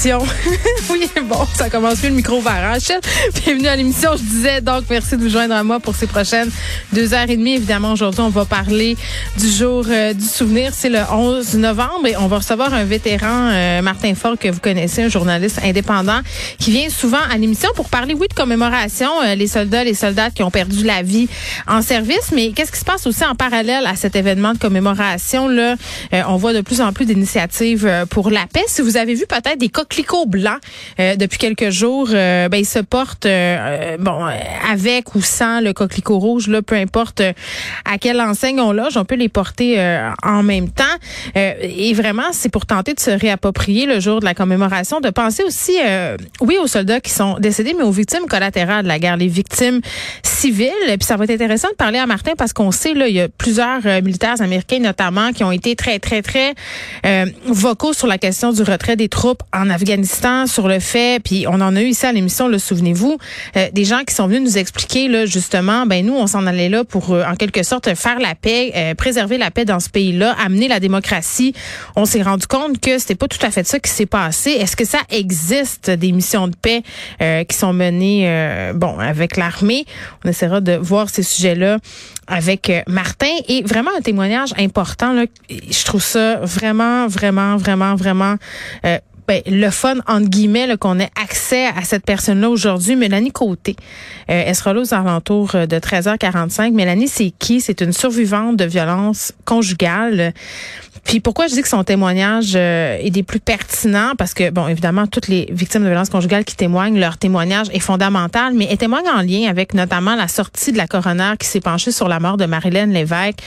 oui, bon, ça commence plus le micro va Bienvenue à l'émission. Je disais donc merci de vous joindre à moi pour ces prochaines deux heures et demie. Évidemment, aujourd'hui, on va parler du jour euh, du souvenir. C'est le 11 novembre et on va recevoir un vétéran, euh, Martin Fort, que vous connaissez, un journaliste indépendant, qui vient souvent à l'émission pour parler, oui, de commémoration, euh, les soldats, les soldats qui ont perdu la vie en service. Mais qu'est-ce qui se passe aussi en parallèle à cet événement de commémoration? Là, on voit de plus en plus d'initiatives pour la paix. Si vous avez vu peut-être des cas coquelicot blanc euh, depuis quelques jours. Euh, ben, il se porte euh, bon avec ou sans le coquelicot rouge, là, peu importe à quelle enseigne on loge, on peut les porter en même temps. et vraiment, c'est pour tenter de se réapproprier le jour de la commémoration, de penser aussi, oui, aux soldats qui sont décédés, mais aux victimes collatérales de la guerre, les victimes civiles. Puis ça va être intéressant de parler à Martin parce qu'on sait là, il y a plusieurs militaires américains notamment qui ont été très, très, très vocaux sur la question du retrait des troupes en Afghanistan Sur le fait, puis on en a eu ici à l'émission, le souvenez-vous, euh, des gens qui sont venus nous expliquer là justement, ben nous on s'en allait là pour euh, en quelque sorte faire la paix, euh, préserver la paix dans ce pays-là, amener la démocratie. On s'est rendu compte que c'était pas tout à fait ça qui s'est passé. Est-ce que ça existe des missions de paix qui sont menées bon avec l'armée? On essaiera de voir ces sujets-là avec Martin et vraiment un témoignage important là, je trouve ça vraiment vraiment vraiment vraiment ben, le fun, entre guillemets, qu'on ait accès à cette personne-là aujourd'hui. Mélanie Côté, euh, elle sera là aux alentours de 13h45. Mélanie, c'est qui? C'est une survivante de violence conjugale. Puis pourquoi je dis que son témoignage euh, est des plus pertinents? Parce que bon évidemment toutes les victimes de violences conjugales qui témoignent leur témoignage est fondamental mais elle témoigne en lien avec notamment la sortie de la coroner qui s'est penchée sur la mort de Marilyn Lévesque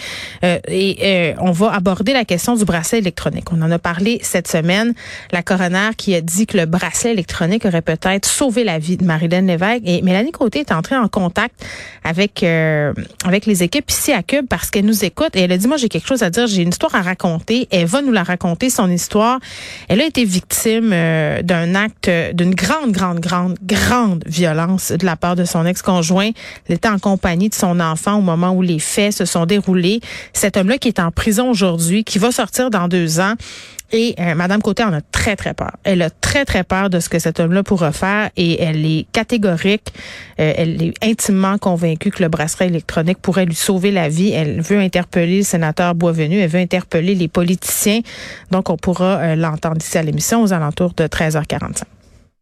euh, et euh, on va aborder la question du bracelet électronique. On en a parlé cette semaine, la coroner qui a dit que le bracelet électronique aurait peut-être sauvé la vie de Marilyn Lévesque et Mélanie Côté est entrée en contact avec avec les équipes ici à Cube parce qu'elle nous écoute et elle a dit moi j'ai quelque chose à dire, j'ai une histoire à raconter elle va nous la raconter, son histoire. Elle a été victime euh, d'un acte, d'une grande, grande, grande, grande violence de la part de son ex-conjoint. Elle était en compagnie de son enfant au moment où les faits se sont déroulés. Cet homme-là qui est en prison aujourd'hui, qui va sortir dans deux ans. Et euh, Madame Côté en a très, très peur. Elle a très, très peur de ce que cet homme-là pourra faire et elle est catégorique. Euh, elle est intimement convaincue que le bracelet électronique pourrait lui sauver la vie. Elle veut interpeller le sénateur Boisvenu. Elle veut interpeller les politiciens. Donc, on pourra euh, l'entendre ici à l'émission aux alentours de 13h45.